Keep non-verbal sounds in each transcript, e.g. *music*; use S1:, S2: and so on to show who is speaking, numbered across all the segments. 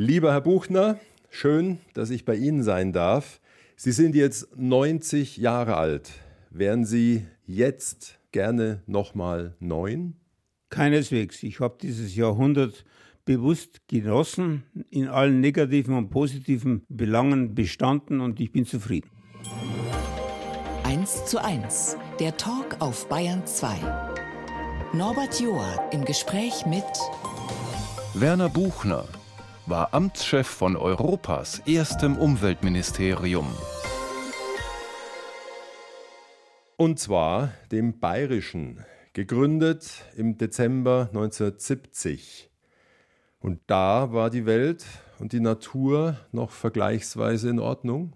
S1: Lieber Herr Buchner, schön, dass ich bei Ihnen sein darf. Sie sind jetzt 90 Jahre alt. Wären Sie jetzt gerne nochmal neun?
S2: Keineswegs. Ich habe dieses Jahrhundert bewusst genossen, in allen negativen und positiven Belangen bestanden und ich bin zufrieden.
S3: 1 zu 1, der Talk auf Bayern 2. Norbert Joa im Gespräch mit
S4: Werner Buchner war Amtschef von Europas erstem Umweltministerium.
S1: Und zwar dem Bayerischen, gegründet im Dezember 1970. Und da war die Welt und die Natur noch vergleichsweise in Ordnung?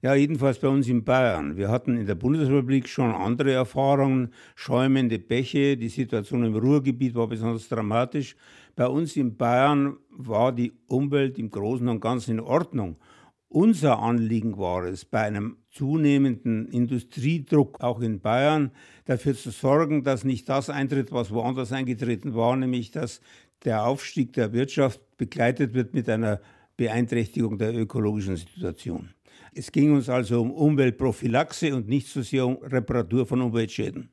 S2: Ja, jedenfalls bei uns in Bayern. Wir hatten in der Bundesrepublik schon andere Erfahrungen, schäumende Bäche, die Situation im Ruhrgebiet war besonders dramatisch. Bei uns in Bayern war die Umwelt im Großen und Ganzen in Ordnung. Unser Anliegen war es, bei einem zunehmenden Industriedruck auch in Bayern dafür zu sorgen, dass nicht das eintritt, was woanders eingetreten war, nämlich dass der Aufstieg der Wirtschaft begleitet wird mit einer Beeinträchtigung der ökologischen Situation. Es ging uns also um Umweltprophylaxe und nicht so sehr um Reparatur von Umweltschäden.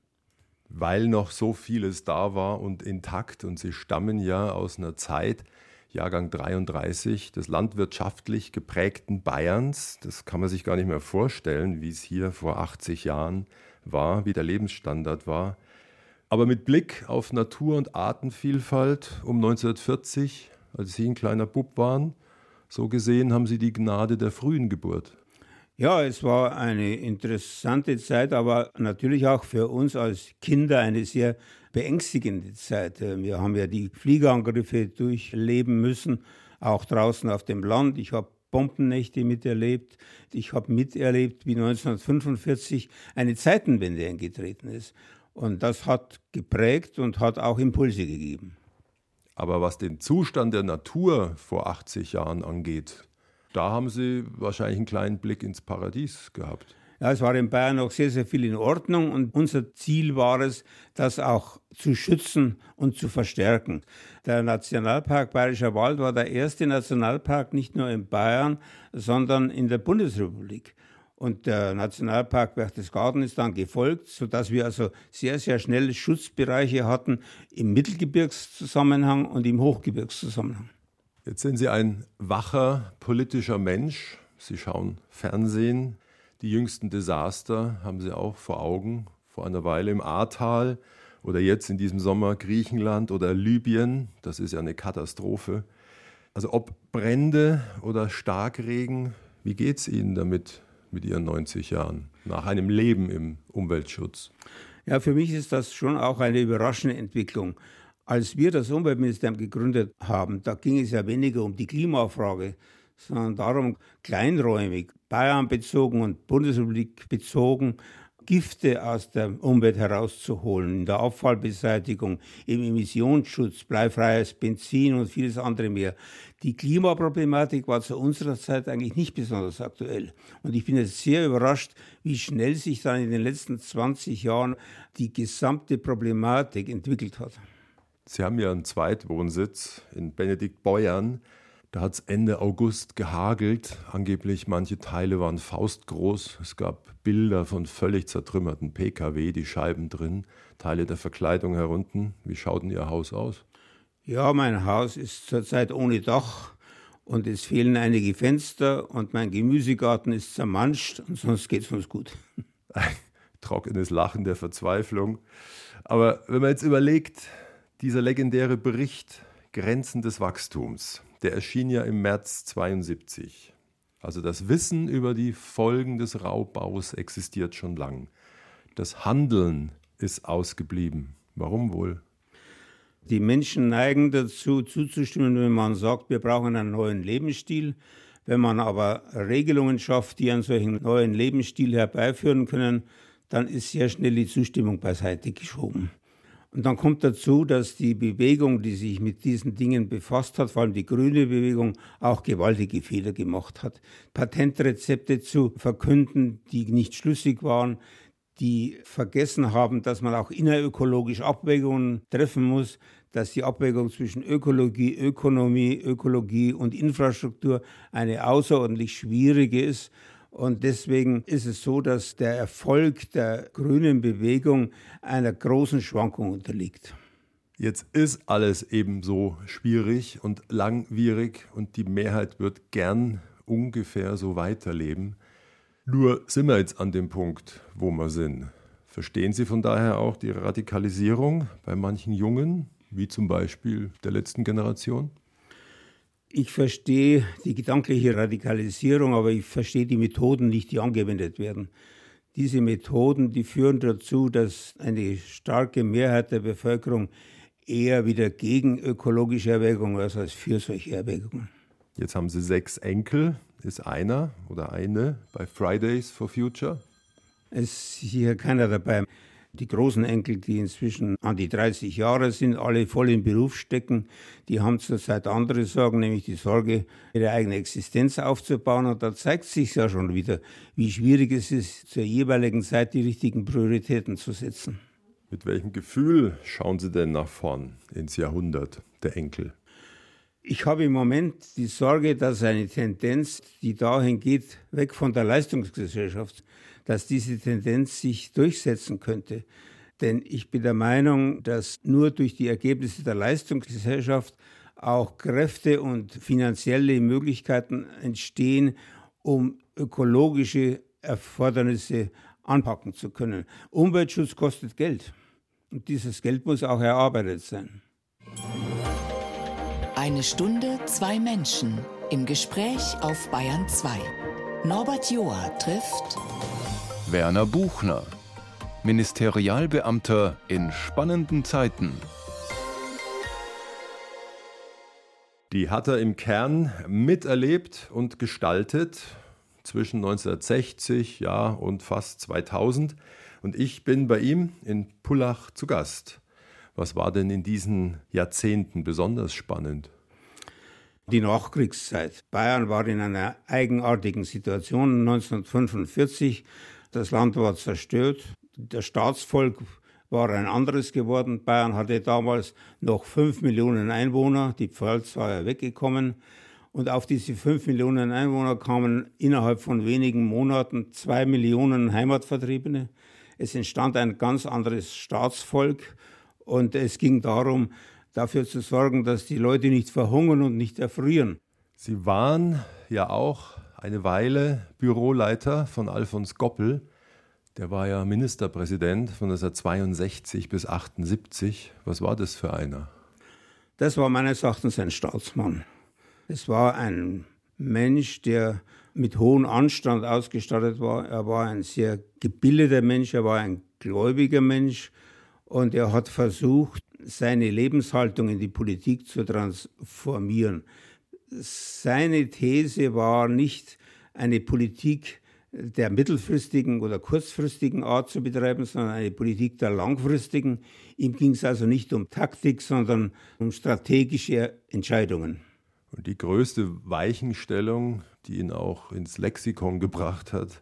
S1: Weil noch so vieles da war und intakt und Sie stammen ja aus einer Zeit, Jahrgang 33, des landwirtschaftlich geprägten Bayerns. Das kann man sich gar nicht mehr vorstellen, wie es hier vor 80 Jahren war, wie der Lebensstandard war. Aber mit Blick auf Natur- und Artenvielfalt um 1940, als Sie ein kleiner Bub waren, so gesehen haben Sie die Gnade der frühen Geburt.
S2: Ja, es war eine interessante Zeit, aber natürlich auch für uns als Kinder eine sehr beängstigende Zeit. Wir haben ja die Fliegerangriffe durchleben müssen, auch draußen auf dem Land. Ich habe Bombennächte miterlebt. Ich habe miterlebt, wie 1945 eine Zeitenwende eingetreten ist. Und das hat geprägt und hat auch Impulse gegeben.
S1: Aber was den Zustand der Natur vor 80 Jahren angeht, da haben Sie wahrscheinlich einen kleinen Blick ins Paradies gehabt.
S2: Ja, es war in Bayern noch sehr, sehr viel in Ordnung und unser Ziel war es, das auch zu schützen und zu verstärken. Der Nationalpark Bayerischer Wald war der erste Nationalpark nicht nur in Bayern, sondern in der Bundesrepublik. Und der Nationalpark Berchtesgaden ist dann gefolgt, sodass wir also sehr, sehr schnell Schutzbereiche hatten im Mittelgebirgszusammenhang und im Hochgebirgszusammenhang.
S1: Jetzt sind Sie ein wacher politischer Mensch. Sie schauen Fernsehen. Die jüngsten Desaster haben Sie auch vor Augen. Vor einer Weile im Ahrtal oder jetzt in diesem Sommer Griechenland oder Libyen. Das ist ja eine Katastrophe. Also ob Brände oder Starkregen, wie geht es Ihnen damit mit Ihren 90 Jahren nach einem Leben im Umweltschutz?
S2: Ja, für mich ist das schon auch eine überraschende Entwicklung. Als wir das Umweltministerium gegründet haben, da ging es ja weniger um die Klimafrage, sondern darum, kleinräumig, Bayern bezogen und Bundesrepublik bezogen, Gifte aus der Umwelt herauszuholen, in der Abfallbeseitigung, im Emissionsschutz, bleifreies Benzin und vieles andere mehr. Die Klimaproblematik war zu unserer Zeit eigentlich nicht besonders aktuell. Und ich bin jetzt sehr überrascht, wie schnell sich dann in den letzten 20 Jahren die gesamte Problematik entwickelt hat.
S1: Sie haben ja einen Zweitwohnsitz in Benediktbeuern. Da hat es Ende August gehagelt. Angeblich manche Teile waren faustgroß. Es gab Bilder von völlig zertrümmerten Pkw, die Scheiben drin, Teile der Verkleidung herunten. Wie schaut denn Ihr Haus aus?
S2: Ja, mein Haus ist zurzeit ohne Dach und es fehlen einige Fenster und mein Gemüsegarten ist zermanscht und sonst geht es uns gut. *laughs*
S1: Ein trockenes Lachen der Verzweiflung. Aber wenn man jetzt überlegt, dieser legendäre Bericht Grenzen des Wachstums, der erschien ja im März 72. Also das Wissen über die Folgen des Raubbaus existiert schon lang. Das Handeln ist ausgeblieben. Warum wohl?
S2: Die Menschen neigen dazu, zuzustimmen, wenn man sagt, wir brauchen einen neuen Lebensstil. Wenn man aber Regelungen schafft, die einen solchen neuen Lebensstil herbeiführen können, dann ist sehr schnell die Zustimmung beiseite geschoben. Und dann kommt dazu, dass die Bewegung, die sich mit diesen Dingen befasst hat, vor allem die grüne Bewegung, auch gewaltige Fehler gemacht hat. Patentrezepte zu verkünden, die nicht schlüssig waren, die vergessen haben, dass man auch innerökologisch Abwägungen treffen muss. dass die Abwägung zwischen Ökologie, Ökonomie, Ökologie und Infrastruktur eine außerordentlich schwierige ist. Und deswegen ist es so, dass der Erfolg der grünen Bewegung einer großen Schwankung unterliegt.
S1: Jetzt ist alles ebenso schwierig und langwierig und die Mehrheit wird gern ungefähr so weiterleben. Nur sind wir jetzt an dem Punkt, wo wir sind. Verstehen Sie von daher auch die Radikalisierung bei manchen Jungen, wie zum Beispiel der letzten Generation?
S2: Ich verstehe die gedankliche Radikalisierung, aber ich verstehe die Methoden nicht, die angewendet werden. Diese Methoden, die führen dazu, dass eine starke Mehrheit der Bevölkerung eher wieder gegen ökologische Erwägungen als, als für solche Erwägungen.
S1: Jetzt haben Sie sechs Enkel. Ist einer oder eine bei Fridays for Future?
S2: Es ist hier keiner dabei. Die großen Enkel, die inzwischen an die 30 Jahre sind, alle voll im Beruf stecken, die haben zurzeit andere Sorgen, nämlich die Sorge, ihre eigene Existenz aufzubauen. Und da zeigt sich ja schon wieder, wie schwierig es ist, zur jeweiligen Zeit die richtigen Prioritäten zu setzen.
S1: Mit welchem Gefühl schauen Sie denn nach vorn ins Jahrhundert der Enkel?
S2: Ich habe im Moment die Sorge, dass eine Tendenz, die dahin geht, weg von der Leistungsgesellschaft, dass diese Tendenz sich durchsetzen könnte. Denn ich bin der Meinung, dass nur durch die Ergebnisse der Leistungsgesellschaft auch Kräfte und finanzielle Möglichkeiten entstehen, um ökologische Erfordernisse anpacken zu können. Umweltschutz kostet Geld und dieses Geld muss auch erarbeitet sein.
S3: Eine Stunde, zwei Menschen im Gespräch auf Bayern 2. Norbert Joa trifft
S4: Werner Buchner, Ministerialbeamter in spannenden Zeiten.
S1: Die hat er im Kern miterlebt und gestaltet zwischen 1960 ja, und fast 2000. Und ich bin bei ihm in Pullach zu Gast. Was war denn in diesen Jahrzehnten besonders spannend?
S2: Die Nachkriegszeit. Bayern war in einer eigenartigen Situation 1945. Das Land war zerstört. Das Staatsvolk war ein anderes geworden. Bayern hatte damals noch fünf Millionen Einwohner. Die Pfalz war ja weggekommen. Und auf diese fünf Millionen Einwohner kamen innerhalb von wenigen Monaten zwei Millionen Heimatvertriebene. Es entstand ein ganz anderes Staatsvolk und es ging darum, dafür zu sorgen, dass die Leute nicht verhungern und nicht erfrieren.
S1: Sie waren ja auch eine Weile Büroleiter von Alfons Goppel. Der war ja Ministerpräsident von 1962 bis 1978. Was war das für einer?
S2: Das war meines Erachtens ein Staatsmann. Es war ein Mensch, der mit hohem Anstand ausgestattet war. Er war ein sehr gebildeter Mensch, er war ein gläubiger Mensch und er hat versucht, seine Lebenshaltung in die Politik zu transformieren. Seine These war nicht eine Politik der mittelfristigen oder kurzfristigen Art zu betreiben, sondern eine Politik der langfristigen. Ihm ging es also nicht um Taktik, sondern um strategische Entscheidungen.
S1: Und die größte Weichenstellung, die ihn auch ins Lexikon gebracht hat,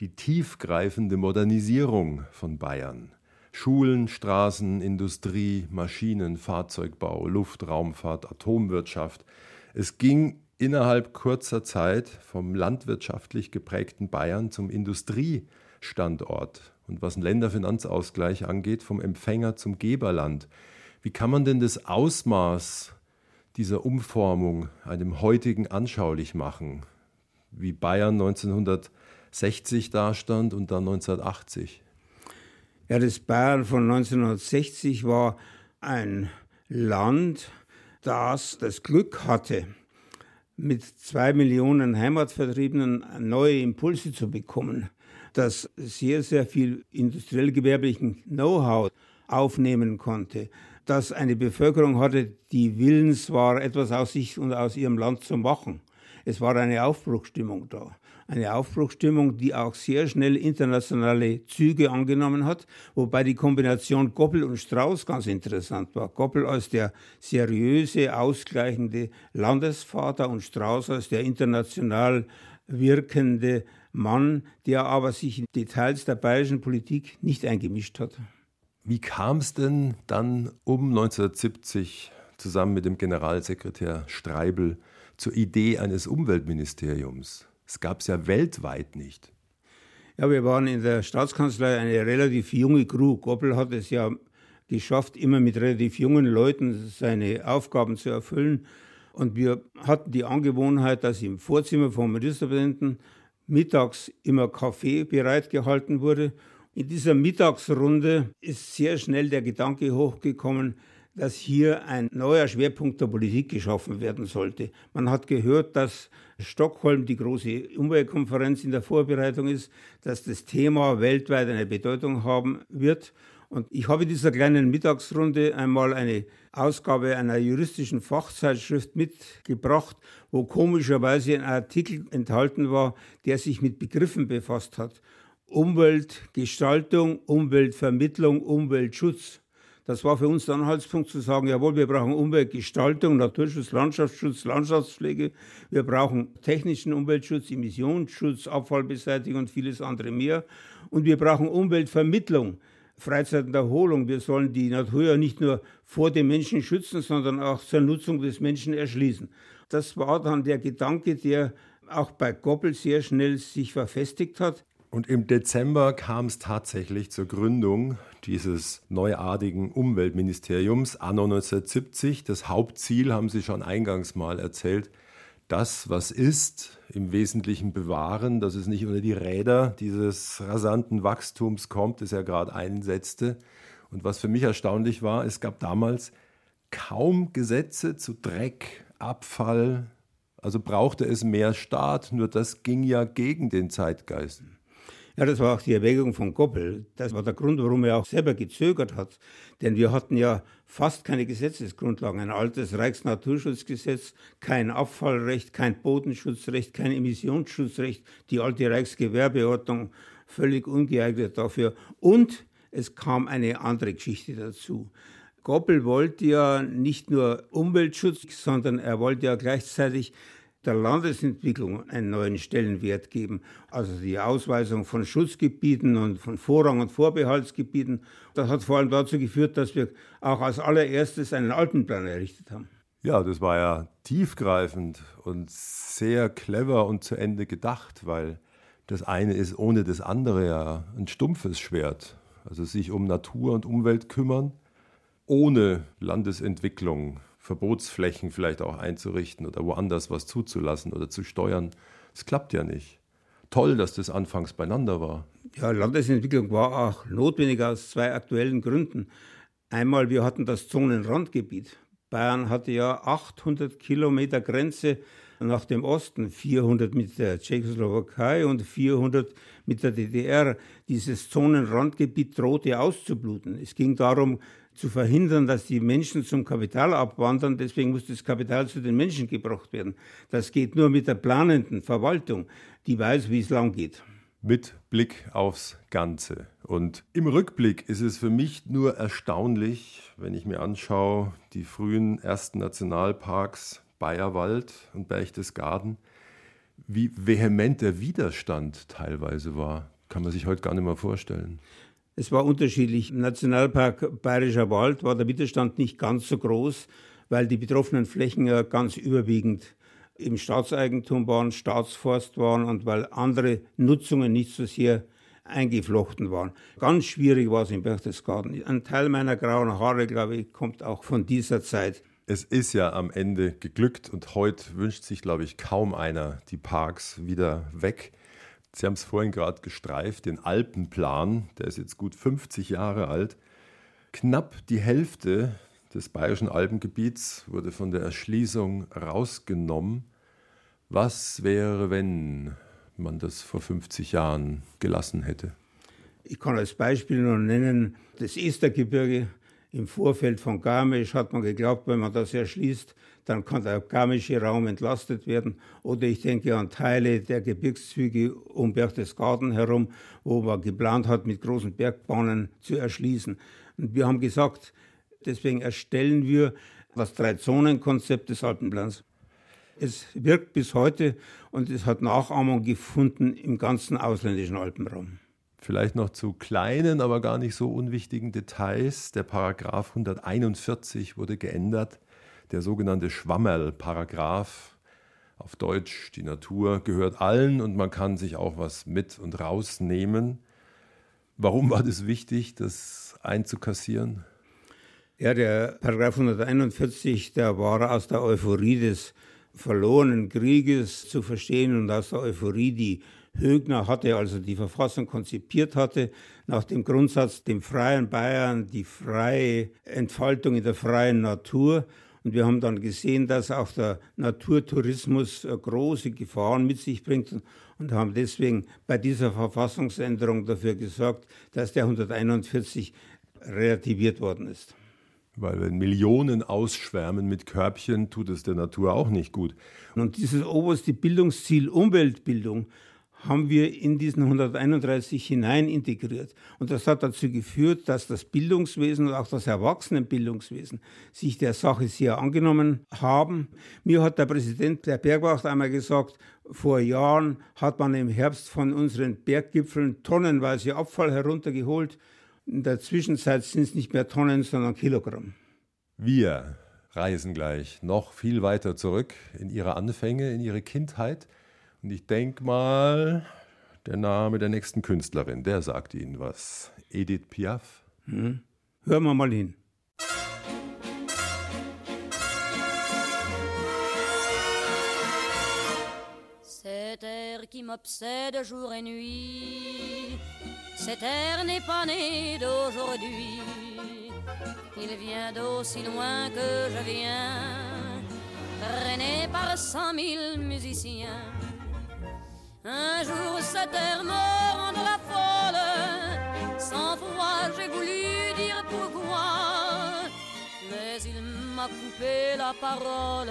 S1: die tiefgreifende Modernisierung von Bayern. Schulen, Straßen, Industrie, Maschinen, Fahrzeugbau, Luftraumfahrt, Atomwirtschaft. Es ging innerhalb kurzer Zeit vom landwirtschaftlich geprägten Bayern zum Industriestandort und was den Länderfinanzausgleich angeht, vom Empfänger zum Geberland. Wie kann man denn das Ausmaß dieser Umformung einem heutigen anschaulich machen, wie Bayern 1960 dastand und dann 1980?
S2: Ja, das Bayern von 1960 war ein Land, das das Glück hatte, mit zwei Millionen Heimatvertriebenen neue Impulse zu bekommen, das sehr, sehr viel industriell-gewerblichen Know-how aufnehmen konnte, dass eine Bevölkerung hatte, die willens war, etwas aus sich und aus ihrem Land zu machen. Es war eine Aufbruchstimmung da. Eine Aufbruchstimmung, die auch sehr schnell internationale Züge angenommen hat, wobei die Kombination Goppel und Strauß ganz interessant war. Goppel als der seriöse, ausgleichende Landesvater und Strauß als der international wirkende Mann, der aber sich in Details der bayerischen Politik nicht eingemischt hat.
S1: Wie kam es denn dann um 1970 zusammen mit dem Generalsekretär Streibel zur Idee eines Umweltministeriums? Es gab es ja weltweit nicht.
S2: Ja, wir waren in der Staatskanzlei eine relativ junge Crew. Goppel hat es ja geschafft, immer mit relativ jungen Leuten seine Aufgaben zu erfüllen. Und wir hatten die Angewohnheit, dass im Vorzimmer vom Ministerpräsidenten mittags immer Kaffee bereitgehalten wurde. In dieser Mittagsrunde ist sehr schnell der Gedanke hochgekommen, dass hier ein neuer Schwerpunkt der Politik geschaffen werden sollte. Man hat gehört, dass Stockholm die große Umweltkonferenz in der Vorbereitung ist, dass das Thema weltweit eine Bedeutung haben wird. Und ich habe in dieser kleinen Mittagsrunde einmal eine Ausgabe einer juristischen Fachzeitschrift mitgebracht, wo komischerweise ein Artikel enthalten war, der sich mit Begriffen befasst hat. Umweltgestaltung, Umweltvermittlung, Umweltschutz. Das war für uns der Anhaltspunkt zu sagen, jawohl, wir brauchen Umweltgestaltung, Naturschutz, Landschaftsschutz, Landschaftspflege, wir brauchen technischen Umweltschutz, Emissionsschutz, Abfallbeseitigung und vieles andere mehr. Und wir brauchen Umweltvermittlung, Freizeit und Erholung. Wir sollen die Natur ja nicht nur vor dem Menschen schützen, sondern auch zur Nutzung des Menschen erschließen. Das war dann der Gedanke, der auch bei Goppel sehr schnell sich verfestigt hat.
S1: Und im Dezember kam es tatsächlich zur Gründung dieses neuartigen Umweltministeriums anno 1970. Das Hauptziel haben Sie schon eingangs mal erzählt. Das, was ist, im Wesentlichen bewahren, dass es nicht unter die Räder dieses rasanten Wachstums kommt, das er gerade einsetzte. Und was für mich erstaunlich war, es gab damals kaum Gesetze zu Dreck, Abfall. Also brauchte es mehr Staat, nur das ging ja gegen den Zeitgeist.
S2: Ja, das war auch die Erwägung von Goppel. Das war der Grund, warum er auch selber gezögert hat. Denn wir hatten ja fast keine Gesetzesgrundlagen. Ein altes Reichsnaturschutzgesetz, kein Abfallrecht, kein Bodenschutzrecht, kein Emissionsschutzrecht, die alte Reichsgewerbeordnung völlig ungeeignet dafür. Und es kam eine andere Geschichte dazu. Goppel wollte ja nicht nur Umweltschutz, sondern er wollte ja gleichzeitig der Landesentwicklung einen neuen Stellenwert geben. Also die Ausweisung von Schutzgebieten und von Vorrang- und Vorbehaltsgebieten. Das hat vor allem dazu geführt, dass wir auch als allererstes einen Alpenplan errichtet haben.
S1: Ja, das war ja tiefgreifend und sehr clever und zu Ende gedacht, weil das eine ist ohne das andere ja ein stumpfes Schwert. Also sich um Natur und Umwelt kümmern, ohne Landesentwicklung Verbotsflächen vielleicht auch einzurichten oder woanders was zuzulassen oder zu steuern. Es klappt ja nicht. Toll, dass das anfangs beieinander war.
S2: Ja, Landesentwicklung war auch notwendig aus zwei aktuellen Gründen. Einmal, wir hatten das Zonenrandgebiet. Bayern hatte ja 800 Kilometer Grenze nach dem Osten, 400 mit der Tschechoslowakei und 400 mit der DDR. Dieses Zonenrandgebiet drohte auszubluten. Es ging darum, zu verhindern, dass die Menschen zum Kapital abwandern. Deswegen muss das Kapital zu den Menschen gebracht werden. Das geht nur mit der planenden Verwaltung, die weiß, wie es lang geht.
S1: Mit Blick aufs Ganze. Und im Rückblick ist es für mich nur erstaunlich, wenn ich mir anschaue, die frühen ersten Nationalparks Bayerwald und Berchtesgaden, wie vehement der Widerstand teilweise war. Kann man sich heute gar nicht mehr vorstellen.
S2: Es war unterschiedlich. Im Nationalpark Bayerischer Wald war der Widerstand nicht ganz so groß, weil die betroffenen Flächen ja ganz überwiegend im Staatseigentum waren, Staatsforst waren und weil andere Nutzungen nicht so sehr eingeflochten waren. Ganz schwierig war es in Berchtesgaden. Ein Teil meiner grauen Haare, glaube ich, kommt auch von dieser Zeit.
S1: Es ist ja am Ende geglückt und heute wünscht sich, glaube ich, kaum einer die Parks wieder weg. Sie haben es vorhin gerade gestreift, den Alpenplan, der ist jetzt gut 50 Jahre alt. Knapp die Hälfte des bayerischen Alpengebiets wurde von der Erschließung rausgenommen. Was wäre, wenn man das vor 50 Jahren gelassen hätte?
S2: Ich kann als Beispiel nur nennen, das Estergebirge im Vorfeld von Garmisch hat man geglaubt, wenn man das erschließt, dann kann der garmische Raum entlastet werden. Oder ich denke an Teile der Gebirgszüge um Berchtesgaden herum, wo man geplant hat, mit großen Bergbahnen zu erschließen. Und wir haben gesagt, deswegen erstellen wir das Drei-Zonen-Konzept des Alpenplans. Es wirkt bis heute und es hat Nachahmung gefunden im ganzen ausländischen Alpenraum.
S1: Vielleicht noch zu kleinen, aber gar nicht so unwichtigen Details. Der Paragraph 141 wurde geändert, der sogenannte Schwammerl-Paragraph. Auf Deutsch, die Natur gehört allen und man kann sich auch was mit und rausnehmen. Warum war das wichtig, das einzukassieren?
S2: Ja, der Paragraph 141, der war aus der Euphorie des verlorenen Krieges zu verstehen und aus der Euphorie, die Högner hatte, also die Verfassung konzipiert hatte, nach dem Grundsatz, dem freien Bayern, die freie Entfaltung in der freien Natur. Und wir haben dann gesehen, dass auch der Naturtourismus äh, große Gefahren mit sich bringt und haben deswegen bei dieser Verfassungsänderung dafür gesorgt, dass der 141 relativiert worden ist.
S1: Weil wenn Millionen ausschwärmen mit Körbchen, tut es der Natur auch nicht gut.
S2: Und dieses oberste Bildungsziel Umweltbildung haben wir in diesen 131 hinein integriert. Und das hat dazu geführt, dass das Bildungswesen und auch das Erwachsenenbildungswesen sich der Sache sehr angenommen haben. Mir hat der Präsident der Bergwacht einmal gesagt, vor Jahren hat man im Herbst von unseren Berggipfeln tonnenweise Abfall heruntergeholt. In der Zwischenzeit sind es nicht mehr Tonnen, sondern Kilogramm.
S1: Wir reisen gleich noch viel weiter zurück in ihre Anfänge, in ihre Kindheit. Und ich denke mal, der Name der nächsten Künstlerin, der sagt Ihnen was. Edith Piaf.
S2: Hm. Hören wir mal hin.
S5: Cet air qui m'obsède jour et nuit, cet air n'est pas né d'aujourd'hui. Il vient d'aussi loin que je viens, traîné par cent mille musiciens. Un jour cette terre me rendra folle, sans foi j'ai voulu dire pourquoi, mais il m'a coupé la parole.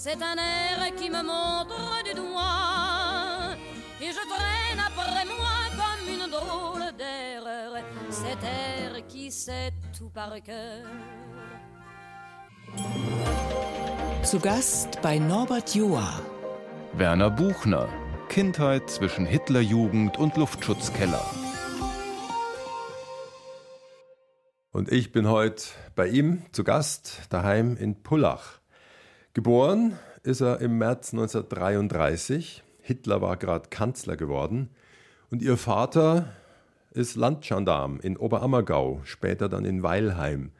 S5: C'est un air qui me montre du doigt. Et je traîne après moi comme une drôle d'erreur. Cet air qui sait tout par cœur.
S3: Zu Gast bei Norbert Joa.
S4: Werner Buchner Kindheit zwischen Hitlerjugend und Luftschutzkeller.
S1: Und ich bin heute bei ihm zu Gast daheim in Pullach. Geboren ist er im März 1933. Hitler war gerade Kanzler geworden. Und ihr Vater ist Landgendarm in Oberammergau, später dann in Weilheim.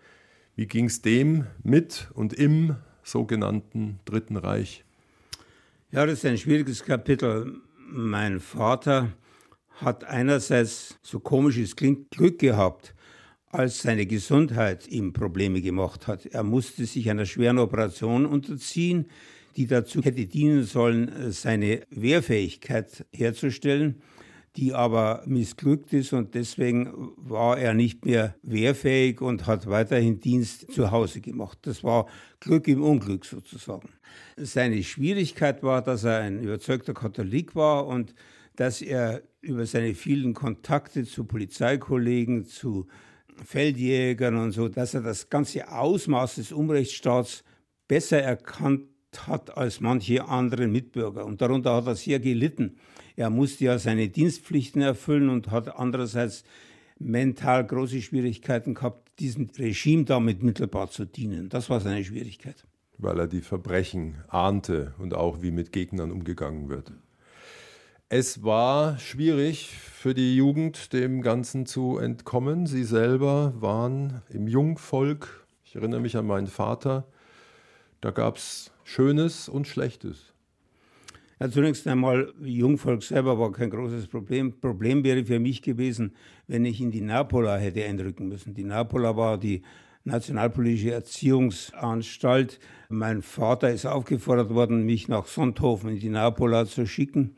S1: Wie ging es dem mit und im sogenannten Dritten Reich?
S2: Ja, das ist ein schwieriges Kapitel. Mein Vater hat einerseits, so komisch es klingt, Glück gehabt, als seine Gesundheit ihm Probleme gemacht hat. Er musste sich einer schweren Operation unterziehen, die dazu hätte dienen sollen, seine Wehrfähigkeit herzustellen, die aber missglückt ist und deswegen war er nicht mehr wehrfähig und hat weiterhin Dienst zu Hause gemacht. Das war Glück im Unglück sozusagen. Seine Schwierigkeit war, dass er ein überzeugter Katholik war und dass er über seine vielen Kontakte zu Polizeikollegen, zu Feldjägern und so, dass er das ganze Ausmaß des Unrechtsstaats besser erkannt hat als manche andere Mitbürger. Und darunter hat er sehr gelitten. Er musste ja seine Dienstpflichten erfüllen und hat andererseits mental große Schwierigkeiten gehabt, diesem Regime damit mittelbar zu dienen. Das war seine Schwierigkeit
S1: weil er die Verbrechen ahnte und auch wie mit Gegnern umgegangen wird. Es war schwierig für die Jugend, dem Ganzen zu entkommen. Sie selber waren im Jungvolk. Ich erinnere mich an meinen Vater. Da gab es Schönes und Schlechtes.
S2: Ja, zunächst einmal, Jungvolk selber war kein großes Problem. Problem wäre für mich gewesen, wenn ich in die Napola hätte einrücken müssen. Die Napola war die Nationalpolitische Erziehungsanstalt. Mein Vater ist aufgefordert worden, mich nach Sonthofen in die Napola zu schicken.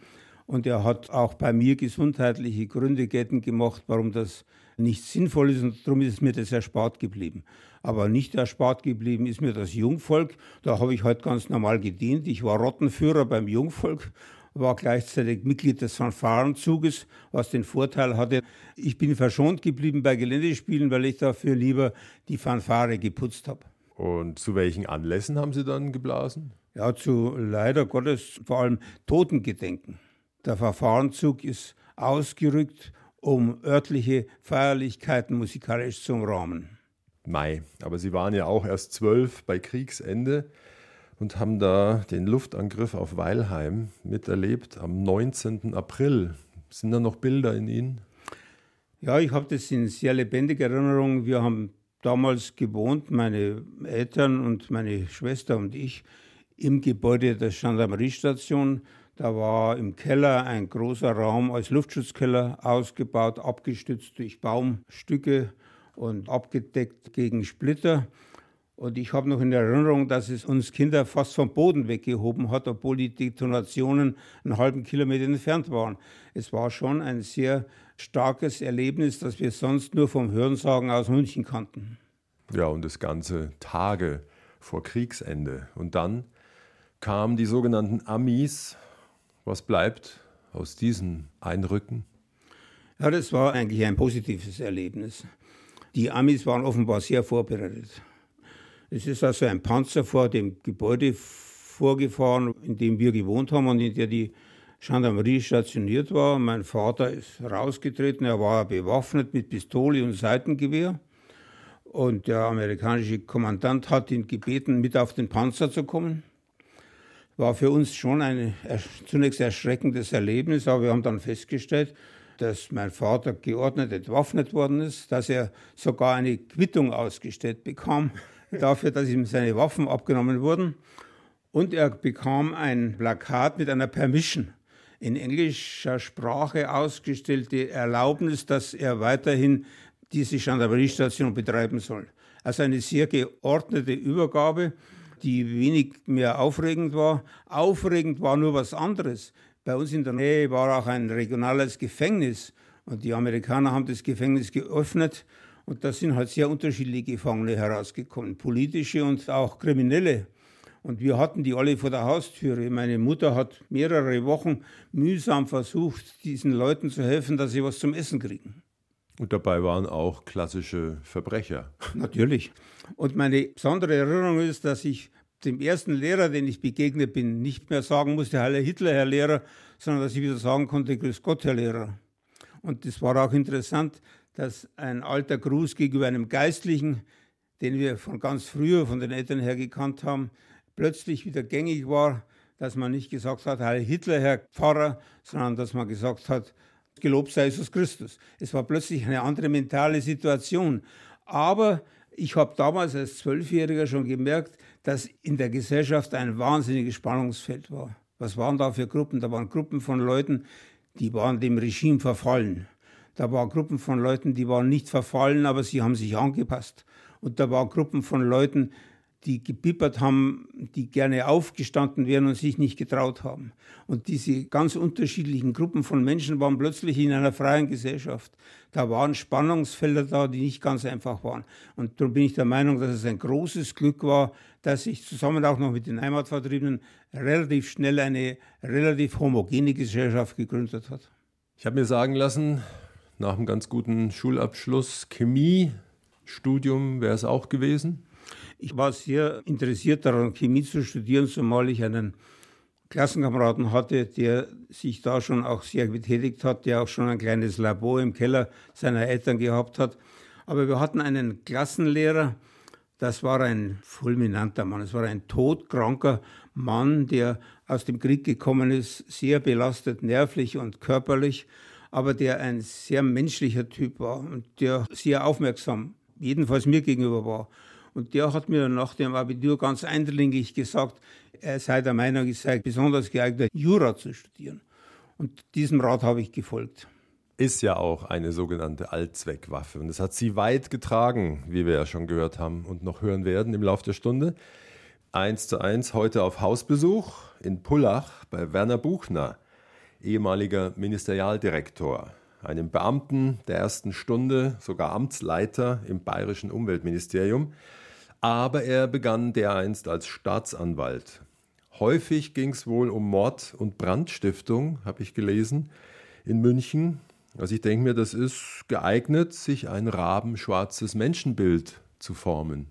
S2: Und er hat auch bei mir gesundheitliche Gründe geltend gemacht, warum das nicht sinnvoll ist. Und darum ist mir das erspart geblieben. Aber nicht erspart geblieben ist mir das Jungvolk. Da habe ich halt ganz normal gedient. Ich war Rottenführer beim Jungvolk war gleichzeitig Mitglied des Fanfarenzuges, was den Vorteil hatte, ich bin verschont geblieben bei Geländespielen, weil ich dafür lieber die Fanfare geputzt habe.
S1: Und zu welchen Anlässen haben Sie dann geblasen?
S2: Ja, zu leider Gottes vor allem Totengedenken. Der Verfahrenzug ist ausgerückt, um örtliche Feierlichkeiten musikalisch zu umrahmen.
S1: Mai, aber Sie waren ja auch erst zwölf bei Kriegsende und haben da den Luftangriff auf Weilheim miterlebt am 19. April. Sind da noch Bilder in Ihnen?
S2: Ja, ich habe das in sehr lebendiger Erinnerung. Wir haben damals gewohnt, meine Eltern und meine Schwester und ich, im Gebäude der Gendarmeriestation. Da war im Keller ein großer Raum als Luftschutzkeller ausgebaut, abgestützt durch Baumstücke und abgedeckt gegen Splitter. Und ich habe noch in Erinnerung, dass es uns Kinder fast vom Boden weggehoben hat, obwohl die Detonationen einen halben Kilometer entfernt waren. Es war schon ein sehr starkes Erlebnis, das wir sonst nur vom Hörensagen aus München kannten.
S1: Ja, und das Ganze Tage vor Kriegsende. Und dann kamen die sogenannten Amis was bleibt aus diesen Eindrücken?
S2: Ja, das war eigentlich ein positives Erlebnis. Die Amis waren offenbar sehr vorbereitet. Es ist also ein Panzer vor dem Gebäude vorgefahren, in dem wir gewohnt haben und in der die Gendarmerie stationiert war. Mein Vater ist rausgetreten, er war bewaffnet mit Pistole und Seitengewehr. Und der amerikanische Kommandant hat ihn gebeten, mit auf den Panzer zu kommen war für uns schon ein zunächst erschreckendes Erlebnis, aber wir haben dann festgestellt, dass mein Vater geordnet entwaffnet worden ist, dass er sogar eine Quittung ausgestellt bekam *laughs* dafür, dass ihm seine Waffen abgenommen wurden. Und er bekam ein Plakat mit einer Permission in englischer Sprache ausgestellte Erlaubnis, dass er weiterhin diese Gendarmeriestation betreiben soll. Also eine sehr geordnete Übergabe die wenig mehr aufregend war. Aufregend war nur was anderes. Bei uns in der Nähe war auch ein regionales Gefängnis und die Amerikaner haben das Gefängnis geöffnet und da sind halt sehr unterschiedliche Gefangene herausgekommen, politische und auch kriminelle. Und wir hatten die alle vor der Haustüre. Meine Mutter hat mehrere Wochen mühsam versucht, diesen Leuten zu helfen, dass sie was zum Essen kriegen.
S1: Und dabei waren auch klassische Verbrecher.
S2: Natürlich. Und meine besondere Erinnerung ist, dass ich dem ersten Lehrer, den ich begegnet bin, nicht mehr sagen musste, Heil Hitler, Herr Lehrer, sondern dass ich wieder sagen konnte, Grüß Gott, Herr Lehrer. Und das war auch interessant, dass ein alter Gruß gegenüber einem Geistlichen, den wir von ganz früher von den Eltern her gekannt haben, plötzlich wieder gängig war, dass man nicht gesagt hat, Heil Hitler, Herr Pfarrer, sondern dass man gesagt hat, Gelobt sei Jesus Christus. Es war plötzlich eine andere mentale Situation. Aber ich habe damals als Zwölfjähriger schon gemerkt, dass in der Gesellschaft ein wahnsinniges Spannungsfeld war. Was waren da für Gruppen? Da waren Gruppen von Leuten, die waren dem Regime verfallen. Da waren Gruppen von Leuten, die waren nicht verfallen, aber sie haben sich angepasst. Und da waren Gruppen von Leuten, die gebippert haben, die gerne aufgestanden wären und sich nicht getraut haben. Und diese ganz unterschiedlichen Gruppen von Menschen waren plötzlich in einer freien Gesellschaft. Da waren Spannungsfelder da, die nicht ganz einfach waren. Und darum bin ich der Meinung, dass es ein großes Glück war, dass sich zusammen auch noch mit den Heimatvertriebenen relativ schnell eine relativ homogene Gesellschaft gegründet hat.
S1: Ich habe mir sagen lassen, nach einem ganz guten Schulabschluss, Chemiestudium wäre es auch gewesen.
S2: Ich war sehr interessiert daran, Chemie zu studieren, zumal ich einen Klassenkameraden hatte, der sich da schon auch sehr betätigt hat, der auch schon ein kleines Labor im Keller seiner Eltern gehabt hat. Aber wir hatten einen Klassenlehrer, das war ein fulminanter Mann, es war ein todkranker Mann, der aus dem Krieg gekommen ist, sehr belastet nervlich und körperlich, aber der ein sehr menschlicher Typ war und der sehr aufmerksam, jedenfalls mir gegenüber war. Und der hat mir nach dem Abitur ganz eindringlich gesagt, er sei der Meinung, ich sei besonders geeignet, Jura zu studieren. Und diesem Rat habe ich gefolgt.
S1: Ist ja auch eine sogenannte Allzweckwaffe. Und das hat sie weit getragen, wie wir ja schon gehört haben und noch hören werden im Laufe der Stunde. Eins zu eins heute auf Hausbesuch in Pullach bei Werner Buchner. ehemaliger Ministerialdirektor, einem Beamten der ersten Stunde, sogar Amtsleiter im bayerischen Umweltministerium. Aber er begann dereinst als Staatsanwalt. Häufig ging es wohl um Mord und Brandstiftung, habe ich gelesen, in München. Also ich denke mir, das ist geeignet, sich ein rabenschwarzes Menschenbild zu formen.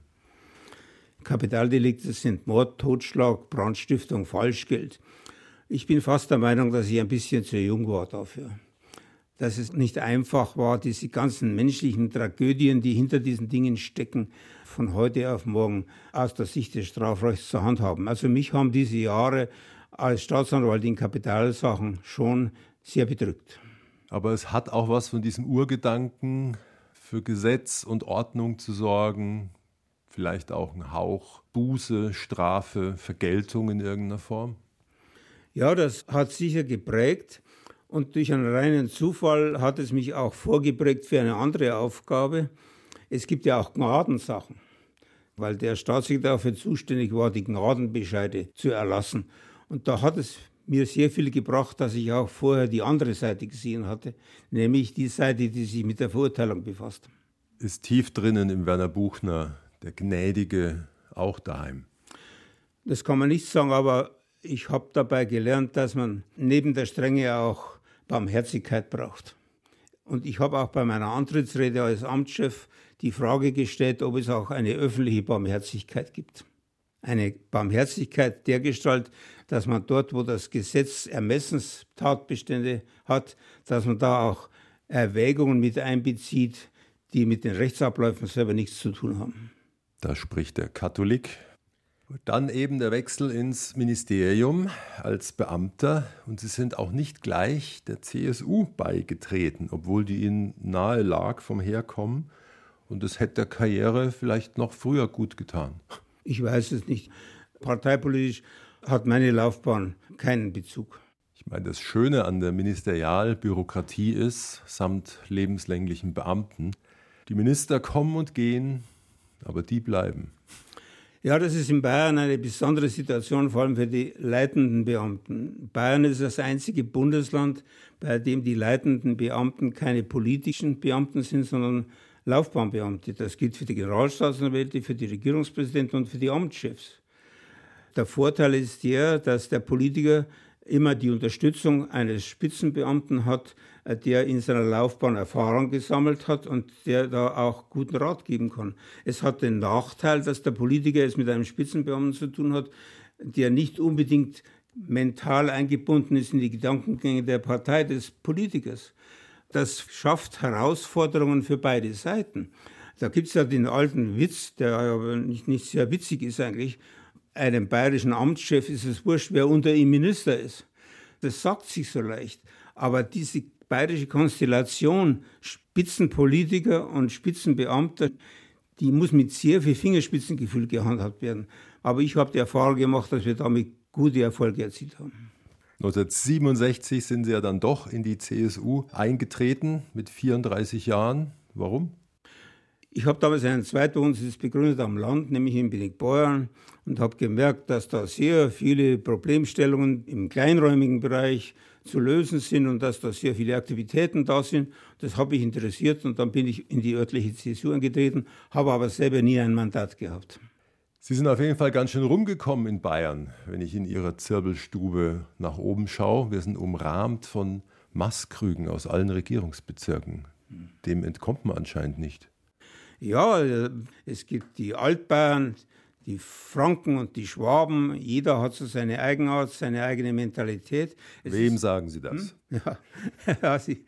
S2: Kapitaldelikte sind Mord, Totschlag, Brandstiftung, Falschgeld. Ich bin fast der Meinung, dass ich ein bisschen zu jung war dafür. Dass es nicht einfach war, diese ganzen menschlichen Tragödien, die hinter diesen Dingen stecken, von heute auf morgen aus der Sicht des Strafrechts zu handhaben. Also mich haben diese Jahre als Staatsanwalt in Kapitalsachen schon sehr bedrückt.
S1: Aber es hat auch was von diesem Urgedanken, für Gesetz und Ordnung zu sorgen, vielleicht auch ein Hauch Buße, Strafe, Vergeltung in irgendeiner Form?
S2: Ja, das hat sicher geprägt und durch einen reinen Zufall hat es mich auch vorgeprägt für eine andere Aufgabe. Es gibt ja auch Gnadensachen, weil der Staatssekretär dafür zuständig war, die Gnadenbescheide zu erlassen. Und da hat es mir sehr viel gebracht, dass ich auch vorher die andere Seite gesehen hatte, nämlich die Seite, die sich mit der Verurteilung befasst.
S1: Ist tief drinnen im Werner Buchner der Gnädige auch daheim?
S2: Das kann man nicht sagen, aber ich habe dabei gelernt, dass man neben der Strenge auch Barmherzigkeit braucht. Und ich habe auch bei meiner Antrittsrede als Amtschef die Frage gestellt, ob es auch eine öffentliche Barmherzigkeit gibt. Eine Barmherzigkeit dergestalt, dass man dort, wo das Gesetz Ermessenstatbestände hat, dass man da auch Erwägungen mit einbezieht, die mit den Rechtsabläufen selber nichts zu tun haben.
S1: Da spricht der Katholik. Dann eben der Wechsel ins Ministerium als Beamter und Sie sind auch nicht gleich der CSU beigetreten, obwohl die Ihnen nahe lag vom Herkommen und es hätte der Karriere vielleicht noch früher gut getan.
S2: Ich weiß es nicht. Parteipolitisch hat meine Laufbahn keinen Bezug.
S1: Ich meine, das Schöne an der Ministerialbürokratie ist, samt lebenslänglichen Beamten, die Minister kommen und gehen, aber die bleiben.
S2: Ja, das ist in Bayern eine besondere Situation, vor allem für die leitenden Beamten. Bayern ist das einzige Bundesland, bei dem die leitenden Beamten keine politischen Beamten sind, sondern Laufbahnbeamte. Das gilt für die Generalstaatsanwälte, für die Regierungspräsidenten und für die Amtschefs. Der Vorteil ist der, dass der Politiker immer die Unterstützung eines Spitzenbeamten hat, der in seiner Laufbahn Erfahrung gesammelt hat und der da auch guten Rat geben kann. Es hat den Nachteil, dass der Politiker es mit einem Spitzenbeamten zu tun hat, der nicht unbedingt mental eingebunden ist in die Gedankengänge der Partei des Politikers. Das schafft Herausforderungen für beide Seiten. Da gibt es ja den alten Witz, der aber nicht, nicht sehr witzig ist eigentlich, einem bayerischen Amtschef ist es wurscht, wer unter ihm Minister ist. Das sagt sich so leicht. Aber diese bayerische Konstellation, Spitzenpolitiker und Spitzenbeamter, die muss mit sehr viel Fingerspitzengefühl gehandhabt werden. Aber ich habe die Erfahrung gemacht, dass wir damit gute Erfolge erzielt haben.
S1: 1967 sind Sie ja dann doch in die CSU eingetreten mit 34 Jahren. Warum?
S2: Ich habe damals einen Zweitwohnsitz begründet am Land, nämlich in Benigbeuern, und habe gemerkt, dass da sehr viele Problemstellungen im kleinräumigen Bereich zu lösen sind und dass da sehr viele Aktivitäten da sind. Das habe ich interessiert und dann bin ich in die örtliche CSU eingetreten, habe aber selber nie ein Mandat gehabt.
S1: Sie sind auf jeden Fall ganz schön rumgekommen in Bayern, wenn ich in Ihrer Zirbelstube nach oben schaue. Wir sind umrahmt von Masskrügen aus allen Regierungsbezirken. Dem entkommt man anscheinend nicht.
S2: Ja, äh, es gibt die Altbayern, die Franken und die Schwaben. Jeder hat so seine Eigenart, seine eigene Mentalität.
S1: Es Wem ist, sagen Sie das?
S2: Hm? Ja, *laughs* ja Sie,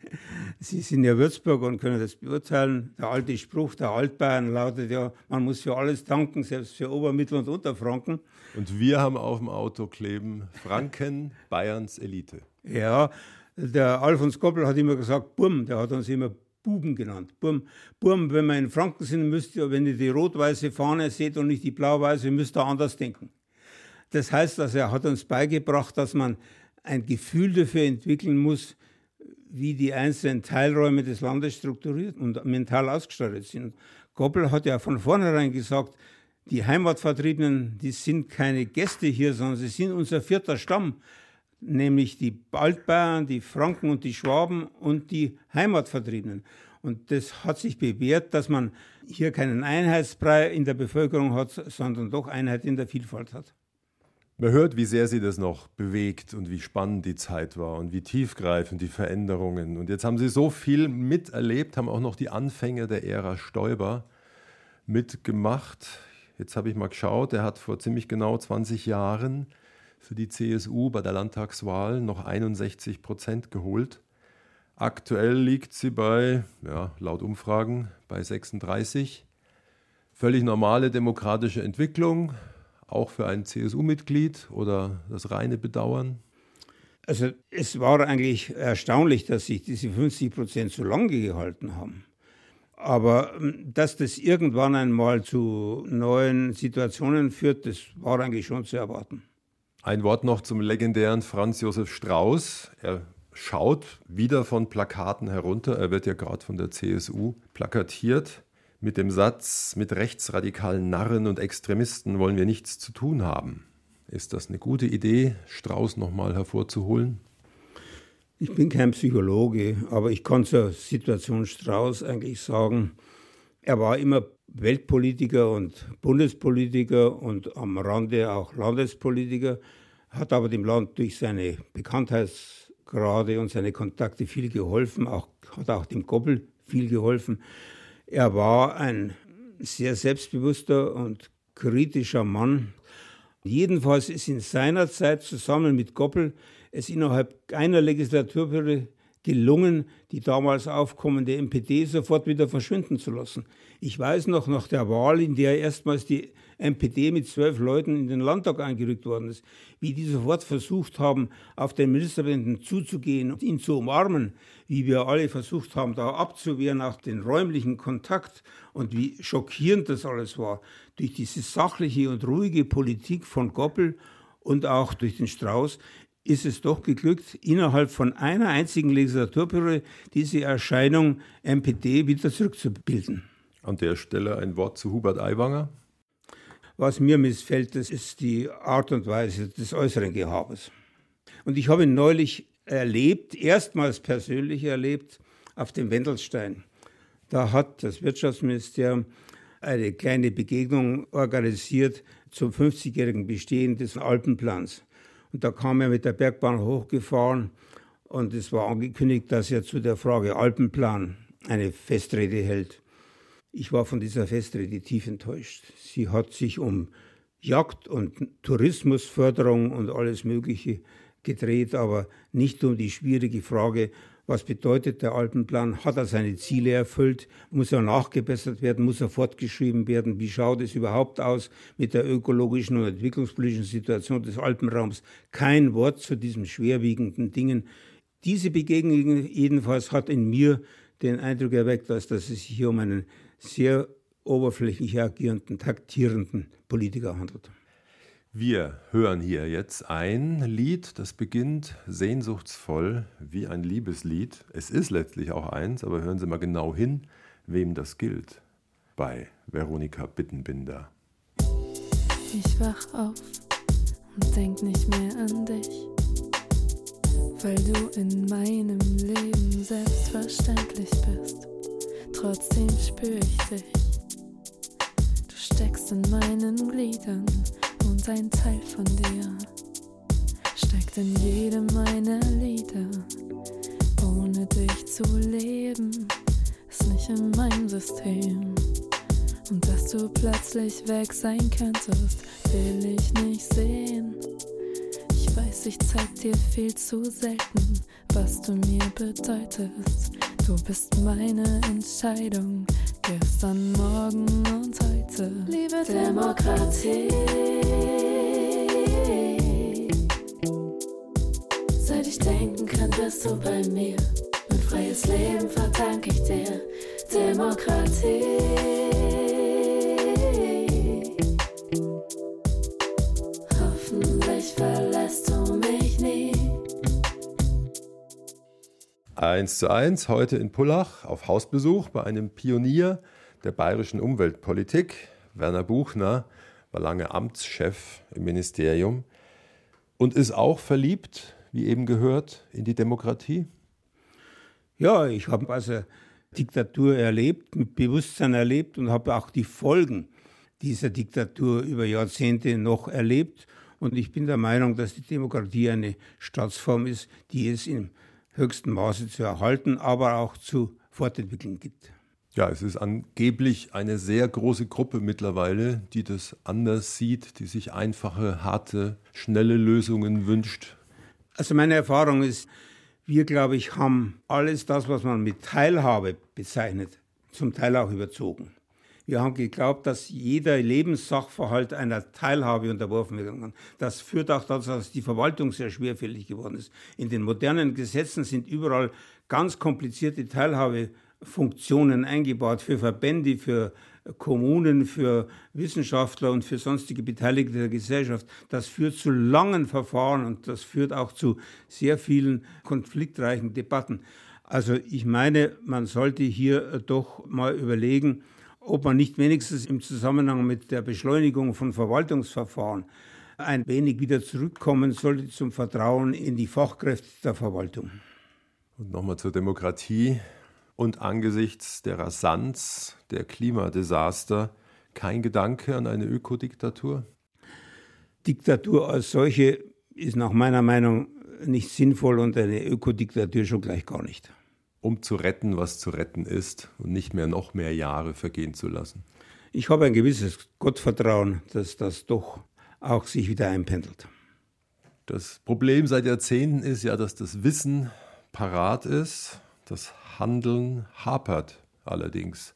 S2: Sie, sind ja Würzburger und können das beurteilen. Der alte Spruch der Altbayern lautet ja, man muss für alles tanken, selbst für Ober-, Mittel- und Unterfranken.
S1: Und wir haben auf dem Auto kleben Franken, Bayerns Elite.
S2: Ja, der Alfons Goppel hat immer gesagt, Bumm, der hat uns immer Buben genannt. Burm, Burm, wenn wir in Franken sind, müsst ihr, wenn ihr die rot-weiße Fahne seht und nicht die blau-weiße, müsst ihr anders denken. Das heißt, dass er hat uns beigebracht, dass man ein Gefühl dafür entwickeln muss, wie die einzelnen Teilräume des Landes strukturiert und mental ausgestattet sind. Goppel hat ja von vornherein gesagt, die Heimatvertriebenen, die sind keine Gäste hier, sondern sie sind unser vierter Stamm. Nämlich die Altbayern, die Franken und die Schwaben und die Heimatvertriebenen. Und das hat sich bewährt, dass man hier keinen Einheitsbrei in der Bevölkerung hat, sondern doch Einheit in der Vielfalt hat.
S1: Man hört, wie sehr sie das noch bewegt und wie spannend die Zeit war und wie tiefgreifend die Veränderungen. Und jetzt haben sie so viel miterlebt, haben auch noch die Anfänge der Ära Stoiber mitgemacht. Jetzt habe ich mal geschaut, er hat vor ziemlich genau 20 Jahren für die CSU bei der Landtagswahl noch 61 Prozent geholt. Aktuell liegt sie bei, ja, laut Umfragen, bei 36. Völlig normale demokratische Entwicklung, auch für ein CSU-Mitglied oder das reine Bedauern?
S2: Also es war eigentlich erstaunlich, dass sich diese 50 Prozent so lange gehalten haben. Aber ähm, dass das irgendwann einmal zu neuen Situationen führt, das war eigentlich schon zu erwarten.
S1: Ein Wort noch zum legendären Franz Josef Strauß. Er schaut wieder von Plakaten herunter. Er wird ja gerade von der CSU plakatiert mit dem Satz, mit rechtsradikalen Narren und Extremisten wollen wir nichts zu tun haben. Ist das eine gute Idee, Strauß nochmal hervorzuholen?
S2: Ich bin kein Psychologe, aber ich kann zur Situation Strauß eigentlich sagen, er war immer Weltpolitiker und Bundespolitiker und am Rande auch Landespolitiker, hat aber dem Land durch seine Bekanntheitsgrade und seine Kontakte viel geholfen, auch, hat auch dem Goppel viel geholfen. Er war ein sehr selbstbewusster und kritischer Mann. Jedenfalls ist in seiner Zeit zusammen mit Goppel es innerhalb einer Legislaturperiode gelungen, die damals aufkommende MPD sofort wieder verschwinden zu lassen. Ich weiß noch, nach der Wahl, in der erstmals die MPD mit zwölf Leuten in den Landtag eingerückt worden ist, wie die sofort versucht haben, auf den Ministerpräsidenten zuzugehen und ihn zu umarmen, wie wir alle versucht haben, da abzuwehren, auch den räumlichen Kontakt und wie schockierend das alles war. Durch diese sachliche und ruhige Politik von Goppel und auch durch den Strauß ist es doch geglückt, innerhalb von einer einzigen Legislaturperiode diese Erscheinung MPD wieder zurückzubilden.
S1: An der Stelle ein Wort zu Hubert Aiwanger.
S2: Was mir missfällt, das ist die Art und Weise des äußeren Gehabes. Und ich habe ihn neulich erlebt, erstmals persönlich erlebt, auf dem Wendelstein. Da hat das Wirtschaftsministerium eine kleine Begegnung organisiert zum 50-jährigen Bestehen des Alpenplans. Und da kam er mit der Bergbahn hochgefahren und es war angekündigt, dass er zu der Frage Alpenplan eine Festrede hält. Ich war von dieser Festrede tief enttäuscht. Sie hat sich um Jagd und Tourismusförderung und alles Mögliche gedreht, aber nicht um die schwierige Frage, was bedeutet der Alpenplan? Hat er seine Ziele erfüllt? Muss er nachgebessert werden? Muss er fortgeschrieben werden? Wie schaut es überhaupt aus mit der ökologischen und entwicklungspolitischen Situation des Alpenraums? Kein Wort zu diesen schwerwiegenden Dingen. Diese Begegnung jedenfalls hat in mir den Eindruck erweckt, dass, es sich hier um einen sehr oberflächlich agierenden, taktierenden Politiker handelt.
S1: Wir hören hier jetzt ein Lied, das beginnt sehnsuchtsvoll wie ein Liebeslied. Es ist letztlich auch eins, aber hören Sie mal genau hin, wem das gilt. Bei Veronika Bittenbinder.
S6: Ich wach auf und denk nicht mehr an dich, weil du in meinem Leben selbstverständlich bist. Trotzdem spür ich dich. Du steckst in meinen Gliedern und ein Teil von dir steckt in jedem meiner Lieder. Ohne dich zu leben, ist nicht in meinem System. Und dass du plötzlich weg sein könntest, will ich nicht sehen. Ich weiß, ich zeig dir viel zu selten, was du mir bedeutest. Du bist meine Entscheidung, gestern, morgen und heute. Liebe Demokratie. Seit ich denken kann, bist du bei mir. Mein freies Leben verdanke ich dir. Demokratie.
S1: 1 zu 1 heute in Pullach auf Hausbesuch bei einem Pionier der bayerischen Umweltpolitik. Werner Buchner war lange Amtschef im Ministerium und ist auch verliebt, wie eben gehört, in die Demokratie.
S2: Ja, ich habe also Diktatur erlebt, mit Bewusstsein erlebt und habe auch die Folgen dieser Diktatur über Jahrzehnte noch erlebt. Und ich bin der Meinung, dass die Demokratie eine Staatsform ist, die es im höchsten Maße zu erhalten, aber auch zu fortentwickeln gibt.
S1: Ja, es ist angeblich eine sehr große Gruppe mittlerweile, die das anders sieht, die sich einfache, harte, schnelle Lösungen wünscht.
S2: Also meine Erfahrung ist, wir, glaube ich, haben alles das, was man mit Teilhabe bezeichnet, zum Teil auch überzogen. Wir haben geglaubt, dass jeder Lebenssachverhalt einer Teilhabe unterworfen werden kann. Das führt auch dazu, dass die Verwaltung sehr schwerfällig geworden ist. In den modernen Gesetzen sind überall ganz komplizierte Teilhabefunktionen eingebaut für Verbände, für Kommunen, für Wissenschaftler und für sonstige Beteiligte der Gesellschaft. Das führt zu langen Verfahren und das führt auch zu sehr vielen konfliktreichen Debatten. Also ich meine, man sollte hier doch mal überlegen, ob man nicht wenigstens im Zusammenhang mit der Beschleunigung von Verwaltungsverfahren ein wenig wieder zurückkommen sollte zum Vertrauen in die Fachkräfte der Verwaltung.
S1: Und nochmal zur Demokratie und angesichts der Rasanz der Klimadesaster kein Gedanke an eine Ökodiktatur?
S2: Diktatur als solche ist nach meiner Meinung nicht sinnvoll und eine Ökodiktatur schon gleich gar nicht.
S1: Um zu retten, was zu retten ist und nicht mehr noch mehr Jahre vergehen zu lassen.
S2: Ich habe ein gewisses Gottvertrauen, dass das doch auch sich wieder einpendelt.
S1: Das Problem seit Jahrzehnten ist ja, dass das Wissen parat ist, das Handeln hapert allerdings,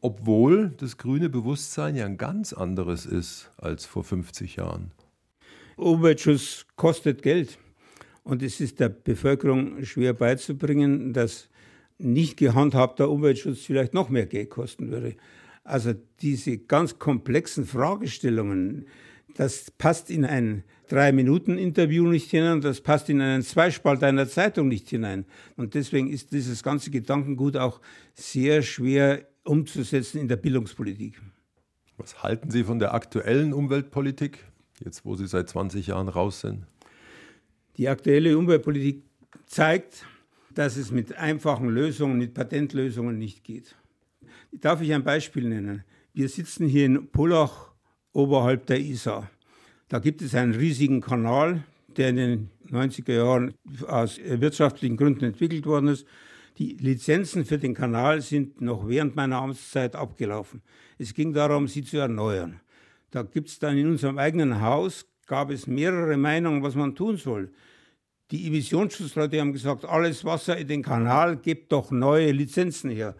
S1: obwohl das grüne Bewusstsein ja ein ganz anderes ist als vor 50 Jahren.
S2: Umweltschutz kostet Geld und es ist der Bevölkerung schwer beizubringen, dass nicht gehandhabter Umweltschutz vielleicht noch mehr Geld kosten würde. Also diese ganz komplexen Fragestellungen, das passt in ein Drei-Minuten-Interview nicht hinein, das passt in einen Zweispalt einer Zeitung nicht hinein. Und deswegen ist dieses ganze Gedankengut auch sehr schwer umzusetzen in der Bildungspolitik.
S1: Was halten Sie von der aktuellen Umweltpolitik, jetzt wo Sie seit 20 Jahren raus sind?
S2: Die aktuelle Umweltpolitik zeigt, dass es mit einfachen Lösungen, mit Patentlösungen nicht geht. Darf ich ein Beispiel nennen? Wir sitzen hier in Pullach oberhalb der Isar. Da gibt es einen riesigen Kanal, der in den 90er Jahren aus wirtschaftlichen Gründen entwickelt worden ist. Die Lizenzen für den Kanal sind noch während meiner Amtszeit abgelaufen. Es ging darum, sie zu erneuern. Da gibt es dann in unserem eigenen Haus, gab es mehrere Meinungen, was man tun soll. Die Emissionsschutzleute haben gesagt, alles Wasser in den Kanal, gibt doch neue Lizenzen her.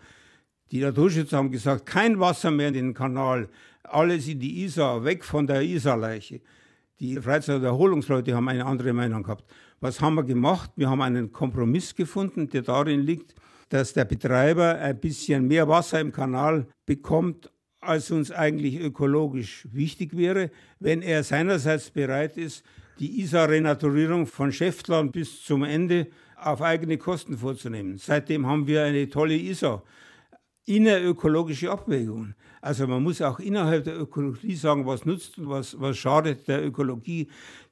S2: Die Naturschützer haben gesagt, kein Wasser mehr in den Kanal, alles in die Isar, weg von der Isarleiche. Die Freizeit- und Erholungsleute haben eine andere Meinung gehabt. Was haben wir gemacht? Wir haben einen Kompromiss gefunden, der darin liegt, dass der Betreiber ein bisschen mehr Wasser im Kanal bekommt, als uns eigentlich ökologisch wichtig wäre, wenn er seinerseits bereit ist, die Isar-Renaturierung von Schäftlern bis zum Ende auf eigene Kosten vorzunehmen. Seitdem haben wir eine tolle Isar. Innerökologische Abwägungen. Also man muss auch innerhalb der Ökologie sagen, was nutzt und was, was schadet der Ökologie.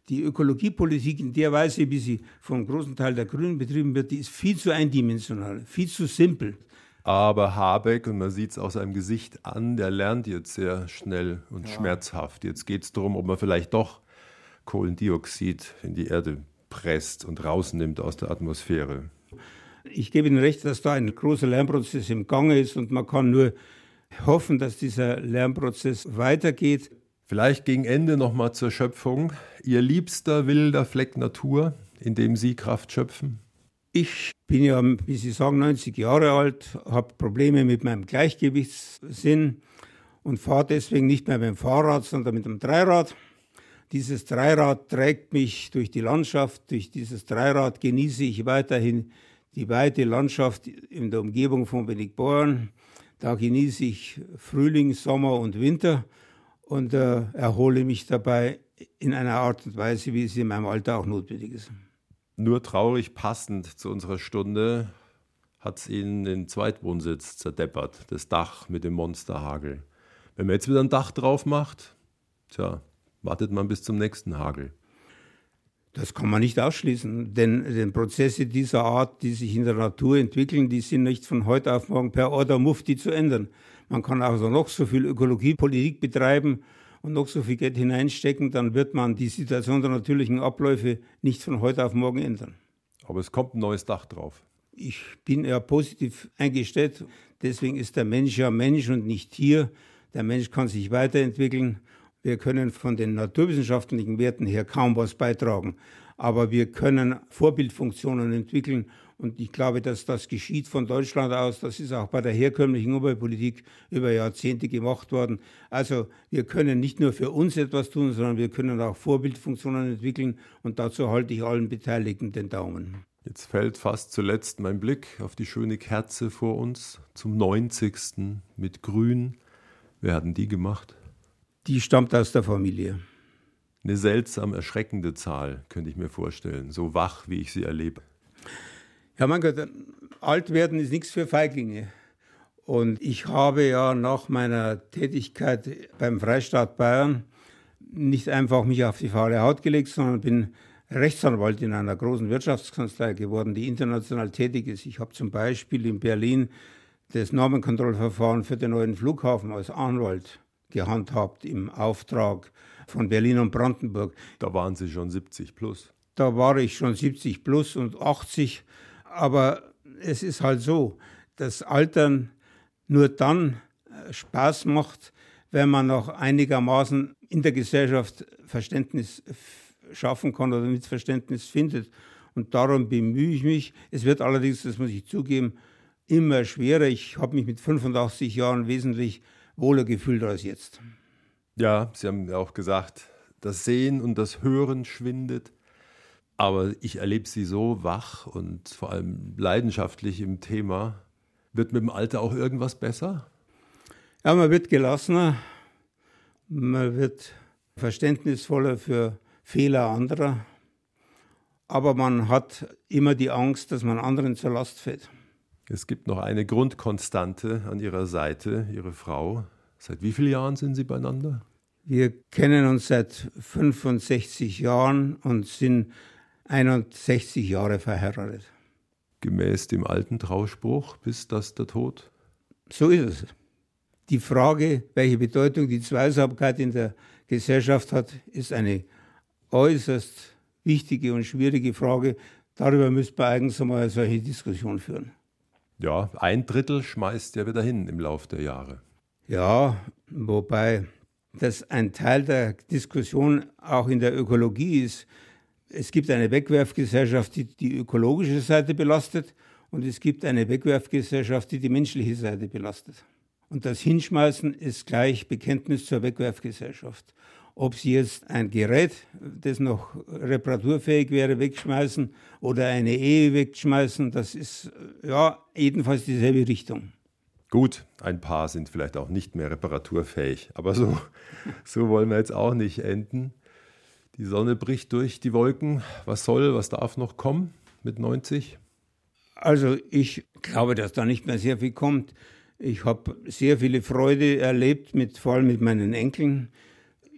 S2: Die Ökologiepolitik in der Weise, wie sie vom großen Teil der Grünen betrieben wird, die ist viel zu eindimensional, viel zu simpel.
S1: Aber Habeck, und man sieht es aus seinem Gesicht an, der lernt jetzt sehr schnell und ja. schmerzhaft. Jetzt geht es darum, ob man vielleicht doch Kohlendioxid in die Erde presst und rausnimmt aus der Atmosphäre.
S2: Ich gebe Ihnen recht, dass da ein großer Lernprozess im Gange ist und man kann nur hoffen, dass dieser Lernprozess weitergeht.
S1: Vielleicht gegen Ende nochmal zur Schöpfung. Ihr liebster wilder Fleck Natur, in dem Sie Kraft schöpfen?
S2: Ich bin ja, wie Sie sagen, 90 Jahre alt, habe Probleme mit meinem Gleichgewichtssinn und fahre deswegen nicht mehr mit dem Fahrrad, sondern mit dem Dreirad. Dieses Dreirad trägt mich durch die Landschaft. Durch dieses Dreirad genieße ich weiterhin die weite Landschaft in der Umgebung von Wenigborn. Da genieße ich Frühling, Sommer und Winter und äh, erhole mich dabei in einer Art und Weise, wie es in meinem Alter auch notwendig ist.
S1: Nur traurig passend zu unserer Stunde hat es Ihnen den Zweitwohnsitz zerdeppert, das Dach mit dem Monsterhagel. Wenn man jetzt wieder ein Dach drauf macht, tja, wartet man bis zum nächsten Hagel.
S2: Das kann man nicht ausschließen, denn, denn Prozesse dieser Art, die sich in der Natur entwickeln, die sind nicht von heute auf morgen per Order Mufti zu ändern. Man kann also noch so viel Ökologiepolitik betreiben und noch so viel Geld hineinstecken, dann wird man die Situation der natürlichen Abläufe nicht von heute auf morgen ändern.
S1: Aber es kommt ein neues Dach drauf.
S2: Ich bin eher positiv eingestellt. Deswegen ist der Mensch ja Mensch und nicht Tier. Der Mensch kann sich weiterentwickeln. Wir können von den naturwissenschaftlichen Werten her kaum was beitragen. Aber wir können Vorbildfunktionen entwickeln. Und ich glaube, dass das geschieht von Deutschland aus. Das ist auch bei der herkömmlichen Umweltpolitik über Jahrzehnte gemacht worden. Also wir können nicht nur für uns etwas tun, sondern wir können auch Vorbildfunktionen entwickeln. Und dazu halte ich allen Beteiligten den Daumen.
S1: Jetzt fällt fast zuletzt mein Blick auf die schöne Kerze vor uns zum 90. mit Grün. Wer hat denn die gemacht?
S2: Die stammt aus der Familie.
S1: Eine seltsam erschreckende Zahl, könnte ich mir vorstellen, so wach, wie ich sie erlebe.
S2: Ja, mein Gott, alt werden ist nichts für Feiglinge. Und ich habe ja nach meiner Tätigkeit beim Freistaat Bayern nicht einfach mich auf die faule Haut gelegt, sondern bin Rechtsanwalt in einer großen Wirtschaftskanzlei geworden, die international tätig ist. Ich habe zum Beispiel in Berlin das Normenkontrollverfahren für den neuen Flughafen als Anwalt gehandhabt im Auftrag von Berlin und Brandenburg.
S1: Da waren Sie schon 70 plus.
S2: Da war ich schon 70 plus und 80. Aber es ist halt so, dass Altern nur dann äh, Spaß macht, wenn man noch einigermaßen in der Gesellschaft Verständnis schaffen kann oder Missverständnis findet. Und darum bemühe ich mich. Es wird allerdings, das muss ich zugeben, immer schwerer. Ich habe mich mit 85 Jahren wesentlich wohler gefühlt als jetzt.
S1: Ja, Sie haben ja auch gesagt, das Sehen und das Hören schwindet. Aber ich erlebe Sie so wach und vor allem leidenschaftlich im Thema. Wird mit dem Alter auch irgendwas besser?
S2: Ja, man wird gelassener, man wird verständnisvoller für Fehler anderer. Aber man hat immer die Angst, dass man anderen zur Last fällt.
S1: Es gibt noch eine Grundkonstante an Ihrer Seite, Ihre Frau. Seit wie vielen Jahren sind Sie beieinander?
S2: Wir kennen uns seit 65 Jahren und sind 61 Jahre verheiratet.
S1: Gemäß dem alten Trauspruch, bis das der Tod?
S2: So ist es. Die Frage, welche Bedeutung die Zweisamkeit in der Gesellschaft hat, ist eine äußerst wichtige und schwierige Frage. Darüber müsste man eigentlich einmal eine solche Diskussion führen.
S1: Ja, ein Drittel schmeißt ja wieder hin im Laufe der Jahre.
S2: Ja, wobei das ein Teil der Diskussion auch in der Ökologie ist. Es gibt eine Wegwerfgesellschaft, die die ökologische Seite belastet und es gibt eine Wegwerfgesellschaft, die die menschliche Seite belastet. Und das Hinschmeißen ist gleich Bekenntnis zur Wegwerfgesellschaft. Ob Sie jetzt ein Gerät, das noch reparaturfähig wäre, wegschmeißen oder eine Ehe wegschmeißen, das ist ja jedenfalls dieselbe Richtung.
S1: Gut, ein paar sind vielleicht auch nicht mehr reparaturfähig, aber so, *laughs* so wollen wir jetzt auch nicht enden. Die Sonne bricht durch die Wolken. Was soll, was darf noch kommen mit 90?
S2: Also ich glaube, dass da nicht mehr sehr viel kommt. Ich habe sehr viele Freude erlebt, mit, vor allem mit meinen Enkeln.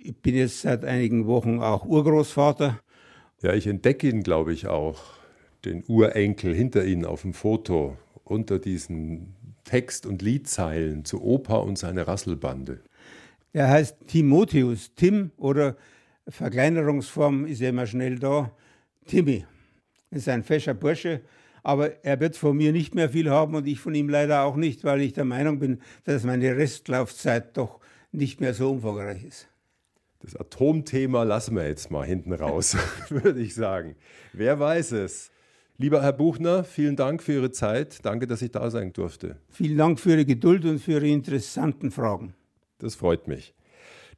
S2: Ich bin jetzt seit einigen Wochen auch Urgroßvater.
S1: Ja, ich entdecke ihn, glaube ich, auch, den Urenkel hinter Ihnen auf dem Foto, unter diesen Text- und Liedzeilen zu Opa und seine Rasselbande.
S2: Er heißt Timotheus, Tim oder Verkleinerungsform ist ja immer schnell da, Timmy. Ist ein fescher Bursche, aber er wird von mir nicht mehr viel haben und ich von ihm leider auch nicht, weil ich der Meinung bin, dass meine Restlaufzeit doch nicht mehr so umfangreich ist.
S1: Das Atomthema lassen wir jetzt mal hinten raus, *laughs* würde ich sagen. Wer weiß es? Lieber Herr Buchner, vielen Dank für Ihre Zeit. Danke, dass ich da sein durfte.
S2: Vielen Dank für Ihre Geduld und für Ihre interessanten Fragen.
S1: Das freut mich.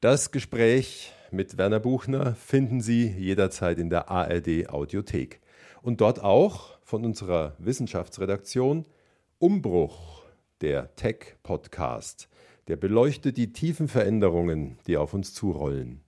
S1: Das Gespräch mit Werner Buchner finden Sie jederzeit in der ARD Audiothek. Und dort auch von unserer Wissenschaftsredaktion Umbruch, der Tech-Podcast der beleuchtet die tiefen Veränderungen, die auf uns zurollen.